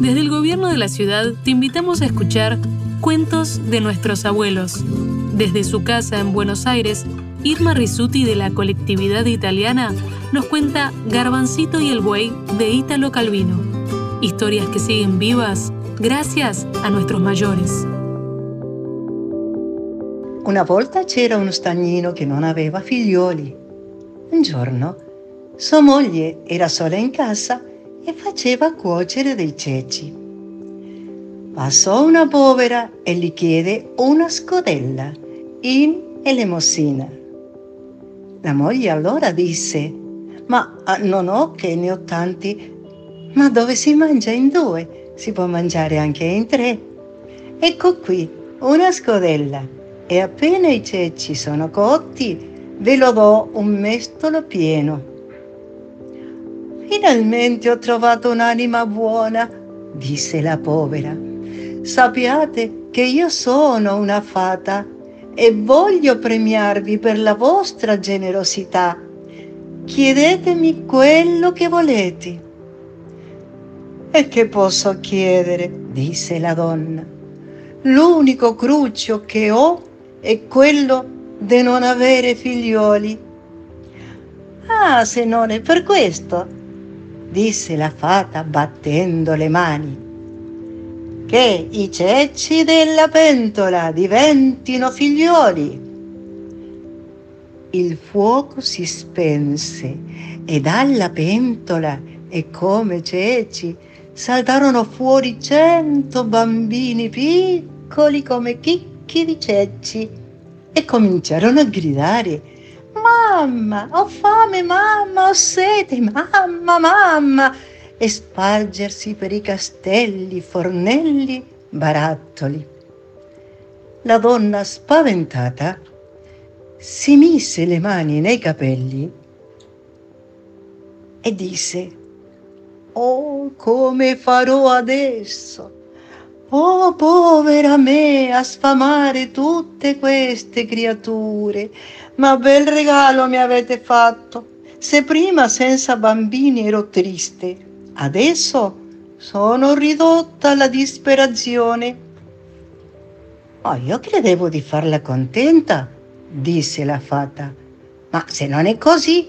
Desde el gobierno de la ciudad te invitamos a escuchar Cuentos de nuestros abuelos. Desde su casa en Buenos Aires, Irma Risuti de la colectividad italiana nos cuenta Garbancito y el buey de Ítalo Calvino. Historias que siguen vivas gracias a nuestros mayores. Una volta c'era uno stagnino che non aveva figlioli. Un giorno sua moglie era sola in casa e faceva cuocere dei ceci. Passò una povera e gli chiede una scodella in elemosina. La moglie allora disse, ma ah, non ho che ne ho tanti, ma dove si mangia in due, si può mangiare anche in tre. Ecco qui, una scodella e appena i ceci sono cotti ve lo do un mestolo pieno. Finalmente ho trovato un'anima buona, disse la povera. Sappiate che io sono una fata e voglio premiarvi per la vostra generosità. Chiedetemi quello che volete. E che posso chiedere? disse la donna. L'unico cruccio che ho è quello di non avere figlioli. Ah, se non è per questo, disse la fata battendo le mani, che i ceci della pentola diventino figlioli. Il fuoco si spense e dalla pentola e come ceci saltarono fuori cento bambini piccoli come chicchi di ceci e cominciarono a gridare Mamma, ho fame, mamma, ho sete, mamma, mamma, e spargersi per i castelli, fornelli, barattoli. La donna spaventata si mise le mani nei capelli e disse, Oh, come farò adesso? Oh, povera me, a sfamare tutte queste creature. Ma bel regalo mi avete fatto. Se prima senza bambini ero triste, adesso sono ridotta alla disperazione. Oh, io credevo di farla contenta, disse la fata. Ma se non è così,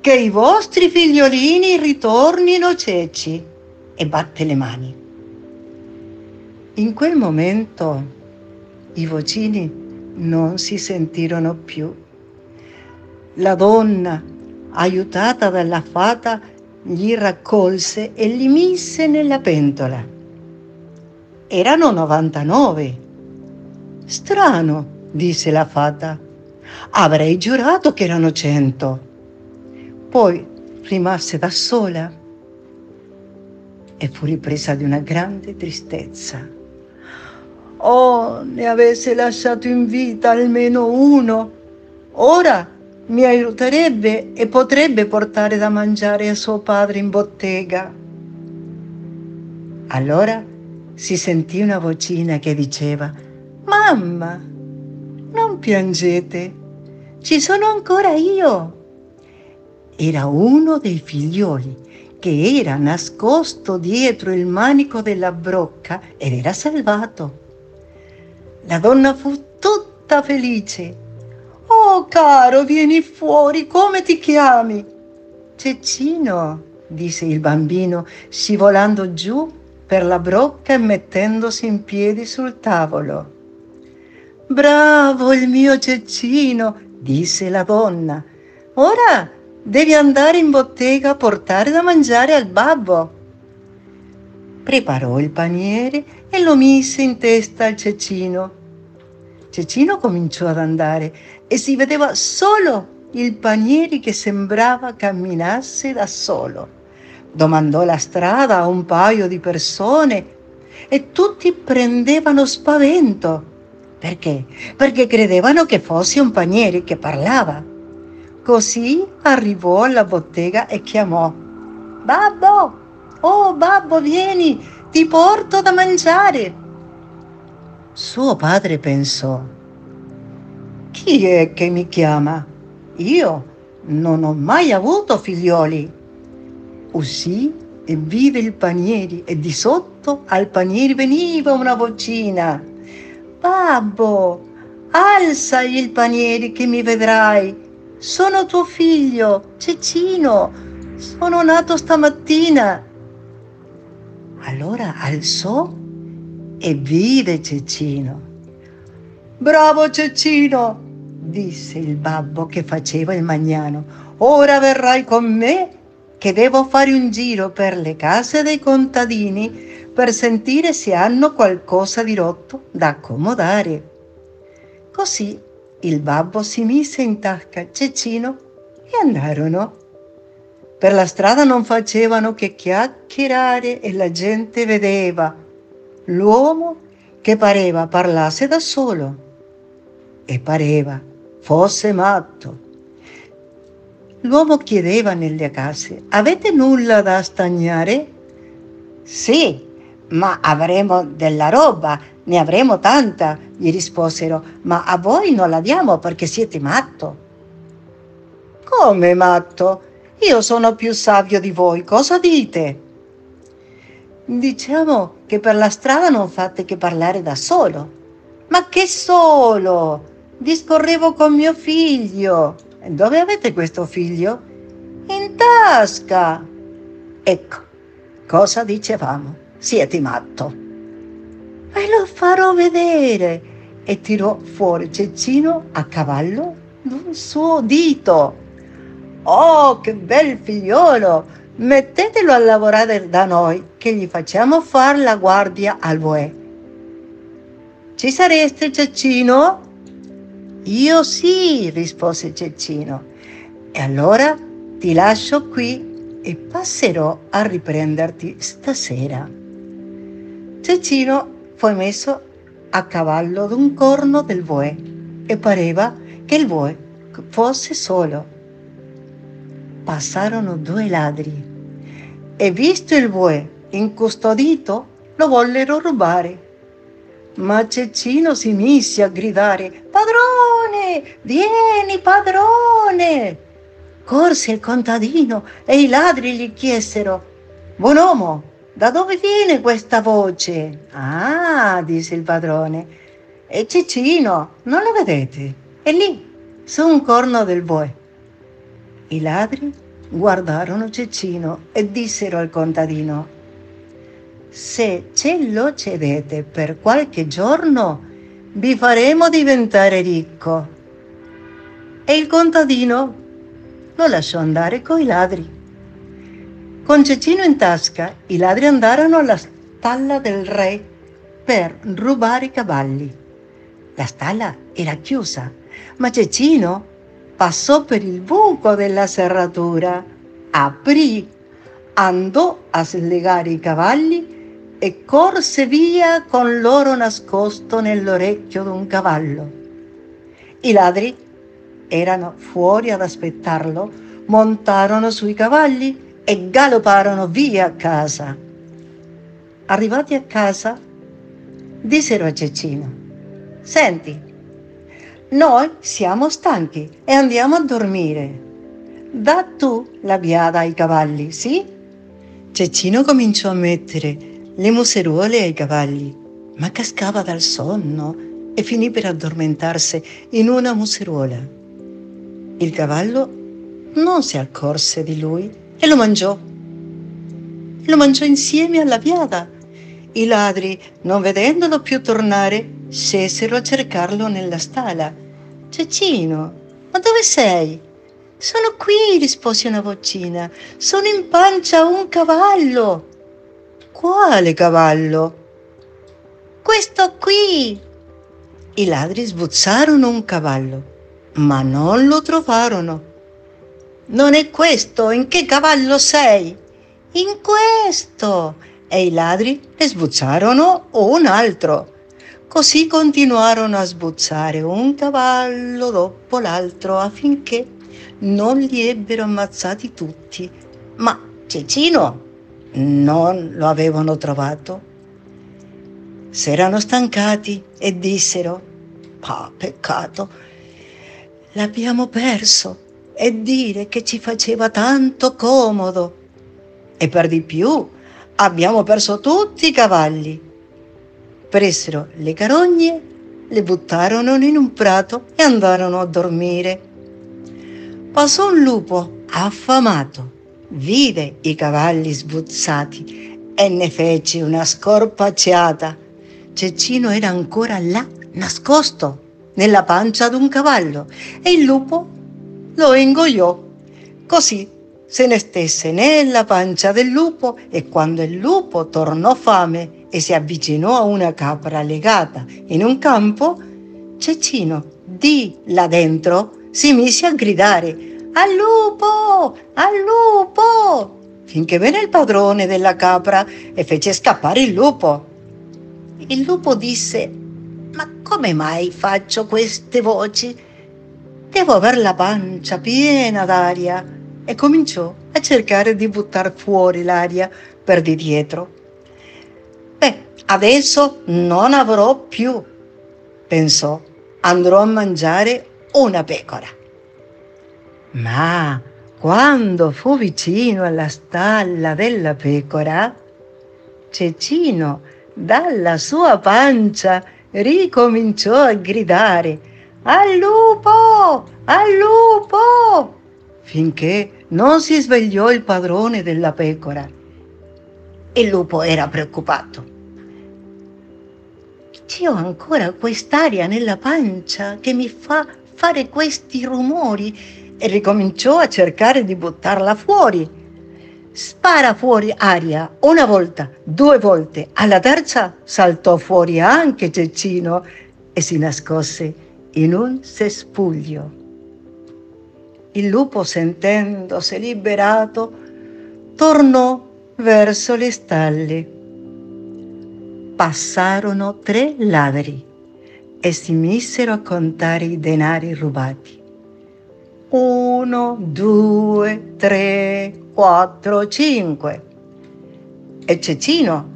che i vostri figliolini ritornino ceci. E batte le mani. In quel momento i vocini non si sentirono più. La donna, aiutata dalla fata, gli raccolse e li mise nella pentola. Erano 99. Strano, disse la fata. Avrei giurato che erano cento. Poi rimase da sola e fu ripresa di una grande tristezza. Oh, ne avesse lasciato in vita almeno uno. Ora mi aiuterebbe e potrebbe portare da mangiare a suo padre in bottega. Allora si sentì una vocina che diceva, Mamma, non piangete, ci sono ancora io. Era uno dei figlioli che era nascosto dietro il manico della brocca ed era salvato. La donna fu tutta felice. Oh caro, vieni fuori, come ti chiami? Cecino, disse il bambino, scivolando giù per la brocca e mettendosi in piedi sul tavolo. Bravo il mio Cecino, disse la donna. Ora devi andare in bottega a portare da mangiare al babbo. Preparò il paniere e lo mise in testa al Cecino. Cecino cominciò ad andare e si vedeva solo il paniere che sembrava camminasse da solo. Domandò la strada a un paio di persone e tutti prendevano spavento. Perché? Perché credevano che fosse un paniere che parlava. Così arrivò alla bottega e chiamò: Babbo! Oh, babbo, vieni, ti porto da mangiare. Suo padre pensò, chi è che mi chiama? Io non ho mai avuto figlioli. Uscì e vide il paniere e di sotto al paniere veniva una vocina. Babbo, alza il paniere che mi vedrai. Sono tuo figlio, Cecino. Sono nato stamattina. Allora alzò e vide Cecino. Bravo Cecino, disse il babbo che faceva il magnano. Ora verrai con me che devo fare un giro per le case dei contadini per sentire se hanno qualcosa di rotto da accomodare. Così il babbo si mise in tasca Cecino e andarono. Per la strada non facevano che chiacchierare e la gente vedeva l'uomo che pareva parlasse da solo e pareva fosse matto. L'uomo chiedeva nelle case, avete nulla da stagnare? Sì, ma avremo della roba, ne avremo tanta, gli risposero, ma a voi non la diamo perché siete matto. Come matto? Io sono più savio di voi, cosa dite? Diciamo che per la strada non fate che parlare da solo. Ma che solo? Discorrevo con mio figlio. Dove avete questo figlio? In tasca. Ecco, cosa dicevamo? Siete matto. Ve lo farò vedere. E tirò fuori Cecino a cavallo d'un suo dito. Oh, che bel figliolo! Mettetelo a lavorare da noi, che gli facciamo fare la guardia al Boe. Ci sareste, Cecino? Io sì, rispose Cecino. E allora ti lascio qui e passerò a riprenderti stasera. Cecino fu messo a cavallo d'un corno del boe e pareva che il boe fosse solo. Passarono due ladri e visto il boe incustodito lo vollero rubare. Ma Cecino si mise a gridare Padrone, vieni padrone! Corse il contadino e i ladri gli chiesero Buon uomo, da dove viene questa voce? Ah, disse il padrone, è Cecino, non lo vedete? È lì, su un corno del boe. I ladri guardarono Cecino e dissero al contadino se ce lo cedete per qualche giorno, vi faremo diventare ricco. E il contadino lo lasciò andare coi ladri. Con Cecino in tasca, i ladri andarono alla stalla del re per rubare i cavalli. La stalla era chiusa, ma Cecino passò per il buco della serratura, aprì, andò a slegare i cavalli e corse via con l'oro nascosto nell'orecchio d'un cavallo. I ladri erano fuori ad aspettarlo, montarono sui cavalli e galopparono via a casa. Arrivati a casa, dissero a Cecino, senti, noi siamo stanchi e andiamo a dormire. Da tu la biada ai cavalli, sì? Cecino cominciò a mettere le museruole ai cavalli, ma cascava dal sonno e finì per addormentarsi in una museruola. Il cavallo non si accorse di lui e lo mangiò. Lo mangiò insieme alla biada. I ladri, non vedendolo più tornare, scesero a cercarlo nella stalla. Cecino, ma dove sei? Sono qui, rispose una vocina. Sono in pancia a un cavallo. Quale cavallo? Questo qui. I ladri sbuzzarono un cavallo, ma non lo trovarono. Non è questo, in che cavallo sei? In questo. E i ladri ne sbuzzarono un altro. Così continuarono a sbuzzare un cavallo dopo l'altro affinché non li ebbero ammazzati tutti. Ma Cecino non lo avevano trovato. S'erano stancati e dissero, ah, peccato, l'abbiamo perso e dire che ci faceva tanto comodo. e per di più abbiamo perso tutti i cavalli. Presero le carogne, le buttarono in un prato e andarono a dormire. Passò un lupo affamato, vide i cavalli sbuzzati e ne fece una scorpacciata. Cecino era ancora là, nascosto nella pancia d'un cavallo e il lupo lo ingoiò. Così se ne stesse nella pancia del lupo e quando il lupo tornò fame e si avvicinò a una capra legata in un campo, Cecino di là dentro si mise a gridare al lupo, al lupo, finché venne il padrone della capra e fece scappare il lupo. Il lupo disse, ma come mai faccio queste voci? Devo aver la pancia piena d'aria. E cominciò a cercare di buttare fuori l'aria per di dietro. Adesso non avrò più, pensò, andrò a mangiare una pecora. Ma quando fu vicino alla stalla della pecora, Cecino dalla sua pancia ricominciò a gridare al lupo, al lupo, finché non si svegliò il padrone della pecora. Il lupo era preoccupato. C'ho ancora quest'aria nella pancia che mi fa fare questi rumori e ricominciò a cercare di buttarla fuori. Spara fuori aria una volta, due volte, alla terza saltò fuori anche Cecino e si nascose in un cespuglio. Il lupo, sentendosi liberato, tornò verso le stalle. Passarono tre ladri e si misero a contare i denari rubati. Uno, due, tre, quattro, cinque. E Cecino,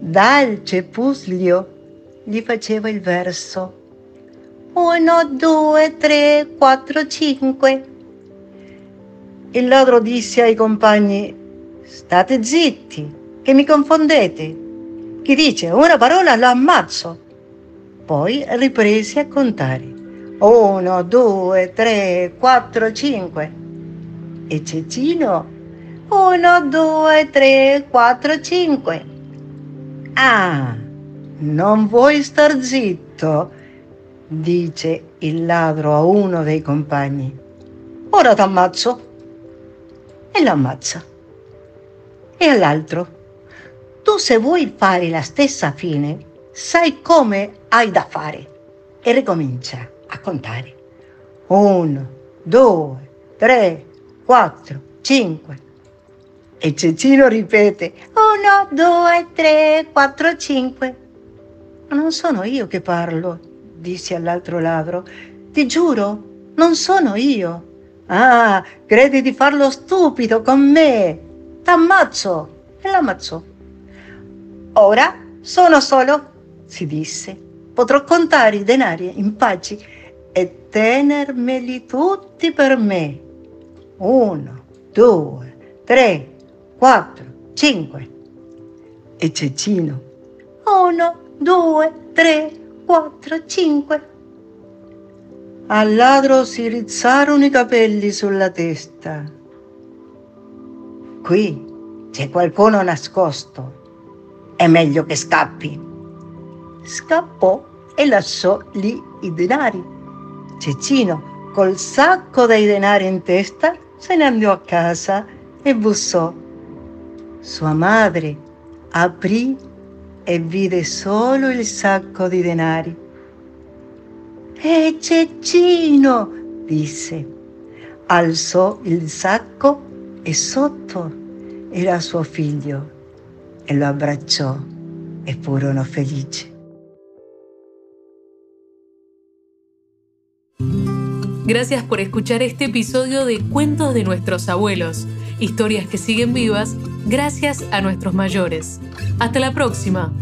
dal cepuslio, gli faceva il verso. Uno, due, tre, quattro, cinque. Il ladro disse ai compagni, state zitti, che mi confondete. Chi dice una parola lo ammazzo. Poi riprese a contare. Uno, due, tre, quattro, cinque. E Cecino, uno, due, tre, quattro, cinque. Ah, non vuoi star zitto? dice il ladro a uno dei compagni. Ora t'ammazzo. E lo ammazza. E all'altro, tu se vuoi fare la stessa fine, sai come hai da fare. E ricomincia a contare. Uno, due, tre, quattro, cinque. E Cecino ripete, uno, due, tre, quattro, cinque. Ma non sono io che parlo, disse all'altro ladro. Ti giuro, non sono io. Ah, credi di farlo stupido con me? T'ammazzo. E l'ammazzò. Ora sono solo, si disse. Potrò contare i denari in pace e tenermeli tutti per me. Uno, due, tre, quattro, cinque. E Cecino. Uno, due, tre, quattro, cinque. Al ladro si rizzarono i capelli sulla testa. Qui c'è qualcuno nascosto. È meglio che scappi. Scappò e lasciò lì i denari. Cecino, col sacco dei denari in testa, se ne andò a casa e bussò. Sua madre aprì e vide solo il sacco di denari. E Cecino, disse. Alzò il sacco e sotto era suo figlio e lo abbracciò e furono felici. Gracias por escuchar este episodio de Cuentos de nuestros abuelos, historias que siguen vivas gracias a nuestros mayores. Hasta la próxima.